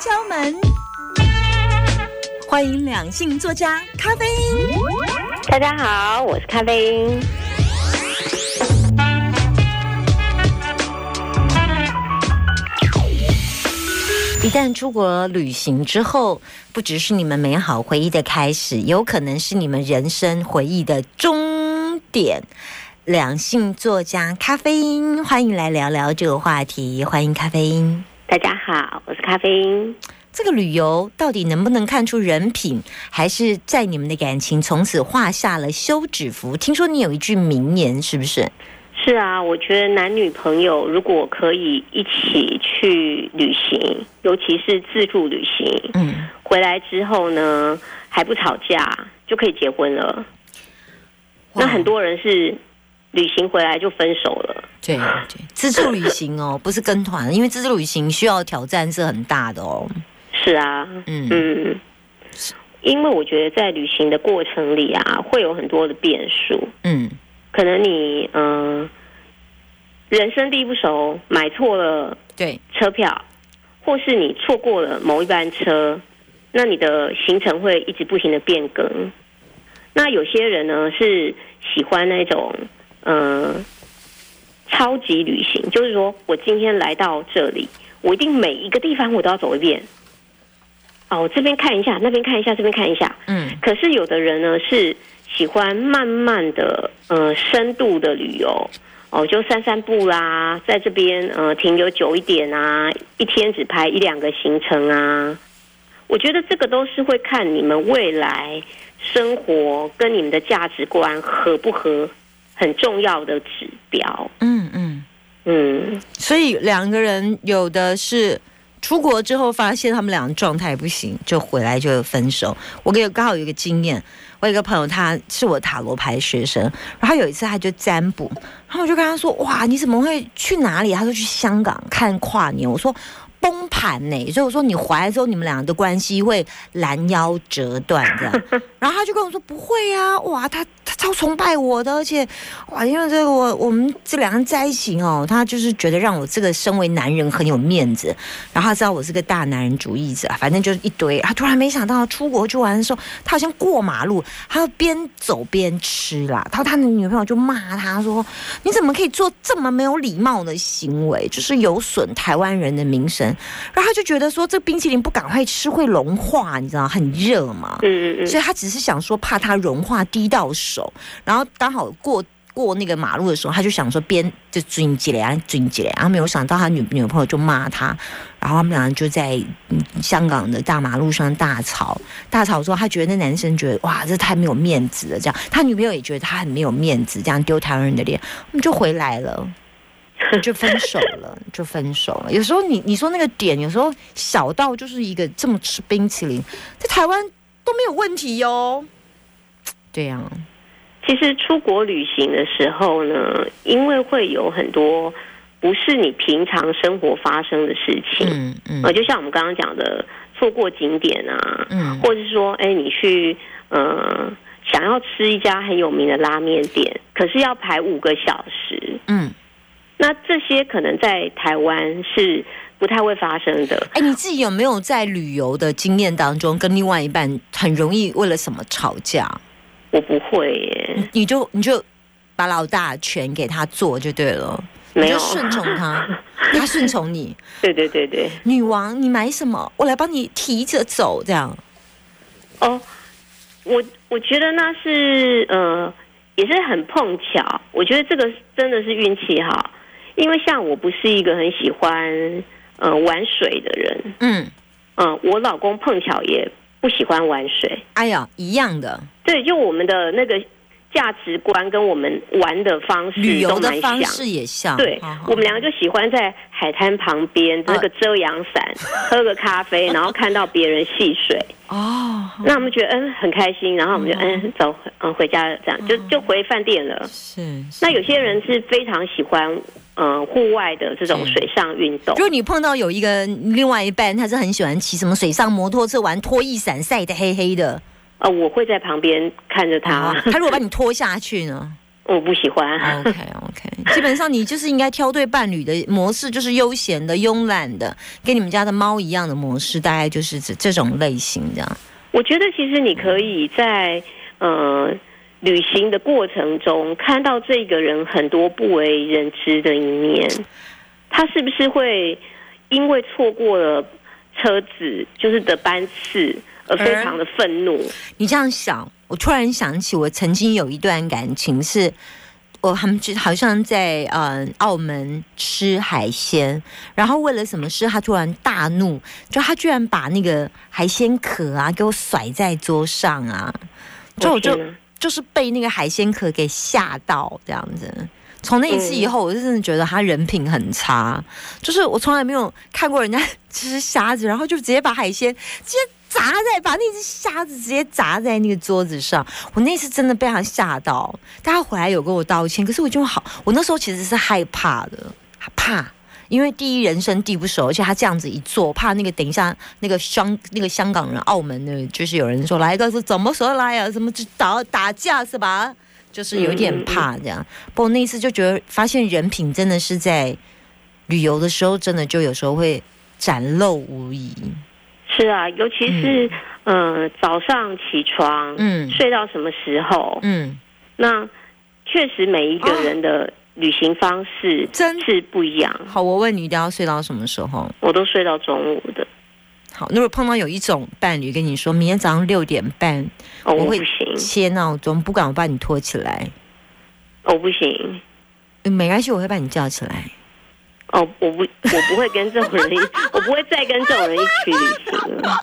敲门，欢迎两性作家咖啡因。大家好，我是咖啡因。一旦出国旅行之后，不只是你们美好回忆的开始，有可能是你们人生回忆的终点。两性作家咖啡因，欢迎来聊聊这个话题。欢迎咖啡因，大家好，我是咖啡因。这个旅游到底能不能看出人品，还是在你们的感情从此画下了休止符？听说你有一句名言，是不是？是啊，我觉得男女朋友如果可以一起去旅行，尤其是自助旅行，嗯，回来之后呢还不吵架，就可以结婚了。那很多人是旅行回来就分手了。对对，自助旅行哦，不是跟团，因为自助旅行需要挑战是很大的哦。是啊，嗯嗯，因为我觉得在旅行的过程里啊，会有很多的变数，嗯。可能你嗯，人生地不熟，买错了对车票，或是你错过了某一班车，那你的行程会一直不停的变更。那有些人呢是喜欢那种嗯超级旅行，就是说我今天来到这里，我一定每一个地方我都要走一遍。哦，这边看一下，那边看一下，这边看一下。嗯。可是有的人呢是。喜欢慢慢的，呃，深度的旅游，哦，就散散步啦，在这边呃停留久一点啊，一天只拍一两个行程啊。我觉得这个都是会看你们未来生活跟你们的价值观合不合，很重要的指标。嗯嗯嗯，所以两个人有的是出国之后发现他们两个状态不行，就回来就分手。我给刚好有一个经验。我有一个朋友，他是我塔罗牌学生，然后有一次他就占卜，然后我就跟他说：“哇，你怎么会去哪里？”他说：“去香港看跨年。”我说。崩盘呢，所以我说你回来之后，你们两个的关系会拦腰折断这样。然后他就跟我说不会啊，哇，他他超崇拜我的，而且哇，因为这个我我们这两个人在一起哦，他就是觉得让我这个身为男人很有面子。然后他知道我是个大男人主义者，反正就是一堆。他突然没想到出国去玩的时候，他好像过马路，他要边走边吃啦。他他的女朋友就骂他说：“你怎么可以做这么没有礼貌的行为？就是有损台湾人的名声。”然后他就觉得说，这冰淇淋不赶快吃会融化，你知道很热嘛，嗯嗯嗯，所以他只是想说怕它融化滴到手，然后刚好过过那个马路的时候，他就想说边就追起来，追起来，然后没有想到他女女朋友就骂他，然后他们两人就在香港的大马路上大吵，大吵之后，他觉得那男生觉得哇，这太没有面子了，这样他女朋友也觉得他很没有面子，这样丢台湾人的脸，我们就回来了。就分手了，就分手了。有时候你你说那个点，有时候小到就是一个这么吃冰淇淋，在台湾都没有问题哟。对呀，其实出国旅行的时候呢，因为会有很多不是你平常生活发生的事情，嗯嗯，啊，就像我们刚刚讲的，错过景点啊，嗯，或者是说，哎，你去呃想要吃一家很有名的拉面店，可是要排五个小时，嗯。那这些可能在台湾是不太会发生的。哎，你自己有没有在旅游的经验当中，跟另外一半很容易为了什么吵架？我不会耶，你就你就把老大权给他做就对了，你就顺从他，他顺从你。对对对对，女王，你买什么，我来帮你提着走，这样。哦，我我觉得那是呃，也是很碰巧。我觉得这个真的是运气好。因为像我不是一个很喜欢呃玩水的人，嗯嗯，我老公碰巧也不喜欢玩水。哎呀，一样的，对，就我们的那个。价值观跟我们玩的方式、旅游的方式也像。对，我们两个就喜欢在海滩旁边那个遮阳伞，喝个咖啡，然后看到别人戏水。哦。那我们觉得嗯很开心，然后我们就嗯走嗯回家这样就就回饭店了。是。那有些人是非常喜欢嗯户外的这种水上运动。如果你碰到有一个另外一半，他是很喜欢骑什么水上摩托车，玩拖衣伞，晒得黑黑的。呃，我会在旁边看着他。他如果把你拖下去呢？我不喜欢。OK OK，基本上你就是应该挑对伴侣的模式，就是悠闲的、慵懒的，跟你们家的猫一样的模式，大概就是这这种类型这样。我觉得其实你可以在呃旅行的过程中看到这个人很多不为人知的一面。他是不是会因为错过了车子就是的班次而非常的愤怒？你这样想，我突然想起我曾经有一段感情是。我他们就好像在呃澳门吃海鲜，然后为了什么事，他突然大怒，就他居然把那个海鲜壳啊给我甩在桌上啊，就我就就是被那个海鲜壳给吓到这样子。从那一次以后，我就真的觉得他人品很差，就是我从来没有看过人家吃虾子，然后就直接把海鲜直接砸在，把那只虾子直接砸在那个桌子上。我那次真的被他吓到，但他回来有跟我道歉，可是我就好，我那时候其实是害怕的，怕。因为第一人生地不熟，而且他这样子一做，怕那个等一下那个香那个香港人澳门的，就是有人说来个是怎么说来啊，什么就打打架是吧？就是有点怕这样。不过那一次就觉得发现人品真的是在旅游的时候，真的就有时候会展露无遗。是啊，尤其是嗯、呃早上起床，嗯睡到什么时候？嗯，那确实每一个人的旅行方式真是不一样。好，我问你一定要睡到什么时候？我都睡到中午的，好，如果碰到有一种伴侣跟你说明天早上六点半哦，我不行，切闹钟，不管我把你拖起来，我不行，嗯没关系，我会把你叫起来。哦，我不，我不会跟这种人一，我不会再跟这种人一起旅行了。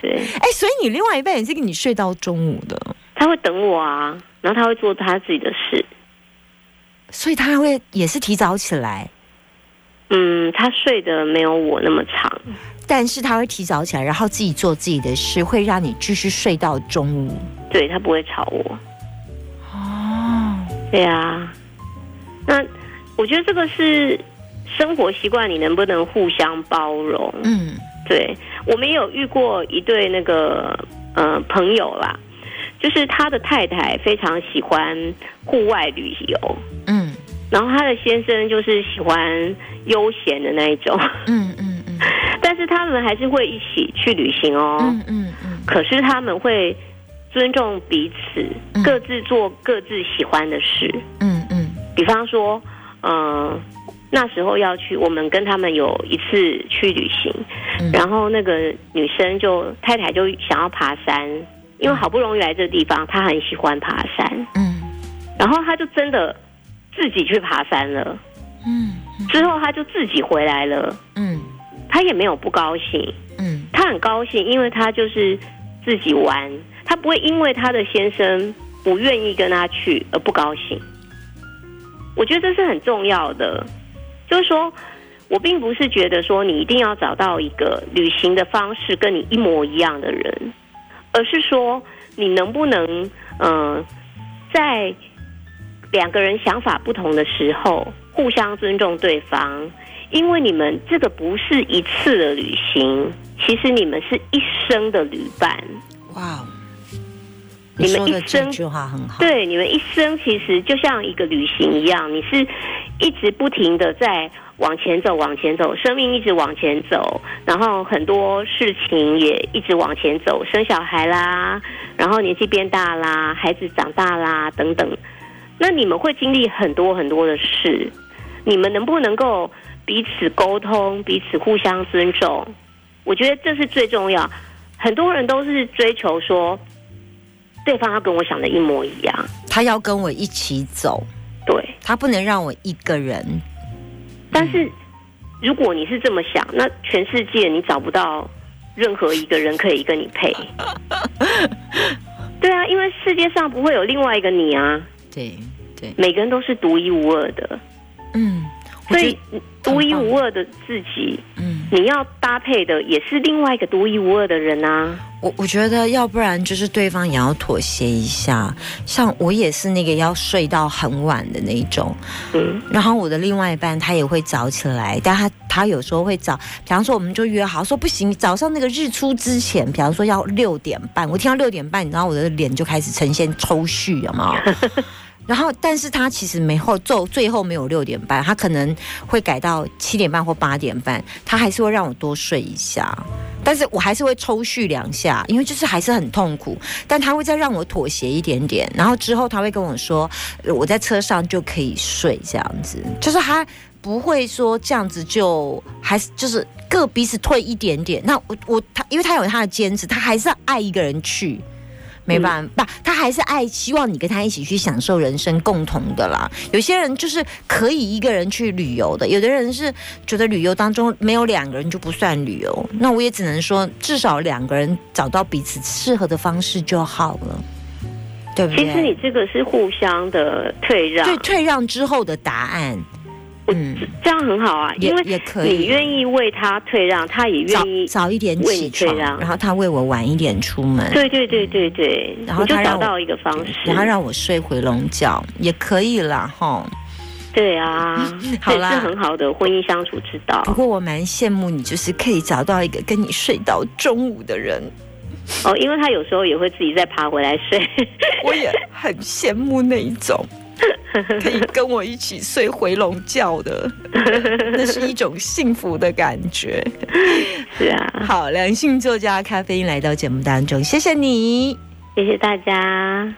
对，哎，所以你另外一半也是跟你睡到中午的，他会等我啊，然后他会做他自己的事。所以他会也是提早起来，嗯，他睡得没有我那么长。但是他会提早起来，然后自己做自己的事，会让你继续睡到中午。对他不会吵我。哦，对啊，那我觉得这个是生活习惯，你能不能互相包容？嗯对我们也有遇过一对那个呃朋友啦，就是他的太太非常喜欢户外旅游，嗯然后他的先生就是喜欢悠闲的那一种，嗯嗯嗯。但是他们还是会一起去旅行哦。嗯嗯嗯。可是他们会尊重彼此嗯，各自做各自喜欢的事。嗯嗯。比方说，嗯、那时候要去，我们跟他们有一次去旅行，嗯。然后那个女生就太太就想要爬山，因为好不容易来这个地方，她很喜欢爬山，嗯。然后她就真的自己去爬山了。嗯之后他就自己回来了，嗯。他也没有不高兴，嗯。他很高兴，因为他就是自己玩，他不会因为他的先生不愿意跟他去而不高兴。我觉得这是很重要的，就是说我并不是觉得说你一定要找到一个旅行的方式跟你一模一样的人，而是说你能不能嗯、呃在两个人想法不同的时候互相尊重对方，因为你们这个不是一次的旅行，其实你们是一生的旅伴。哇哦，你们一生这句话很好。对，你们一生其实就像一个旅行一样，你是一直不停的在往前走，往前走，生命一直往前走，然后很多事情也一直往前走，生小孩啦，然后年纪变大啦，孩子长大啦，等等。那你们会经历很多很多的事，你们能不能够彼此沟通，彼此互相尊重？我觉得这是最重要。很多人都是追求说，对方要跟我想的一模一样。他要跟我一起走，对，他不能让我一个人。但是如果你是这么想，那全世界你找不到任何一个人可以跟你配。对啊，因为世界上不会有另外一个你啊，对对，每个人都是独一无二的，嗯，所以独一无二的自己，嗯。你要搭配的也是另外一个独一无二的人啊。我我觉得，要不然就是对方也要妥协一下。像我也是那个要睡到很晚的那一种，嗯然后我的另外一半他也会早起来，但他他有时候会早，比方说我们就约好说不行，早上那个日出之前，比方说要六点半，我听到六点半，你知道我的脸就开始呈现抽搐，有没有？然后，但是他其实没后最最后没有六点半，他可能会改到七点半或八点半，他还是会让我多睡一下，但是我还是会抽蓄两下，因为就是还是很痛苦，但他会再让我妥协一点点，然后之后他会跟我说，我在车上就可以睡这样子，就是他不会说这样子就还是就是各彼此退一点点，那我我他因为他有他的坚持，他还是爱一个人去。没办法，他还是爱，希望你跟他一起去享受人生共同的啦。有些人就是可以一个人去旅游的，有的人是觉得旅游当中没有两个人就不算旅游。那我也只能说，至少两个人找到彼此适合的方式就好了，对不对？其实你这个是互相的退让，对，退让之后的答案。嗯，这样很好啊，因为也可以，你愿意为他退让，他也愿意早一点起床，然后他为我晚一点出门。对对对对对，然后他找到一个方式，然后让我睡回笼觉也可以啦，哈。对啊，好啦，是很好的婚姻相处之道。不过我蛮羡慕你，就是可以找到一个跟你睡到中午的人。哦，因为他有时候也会自己再爬回来睡。我也很羡慕那一种。可以跟我一起睡回笼觉的，那是一种幸福的感觉。是啊，好，良性作家咖啡因来到节目当中，谢谢你，谢谢大家。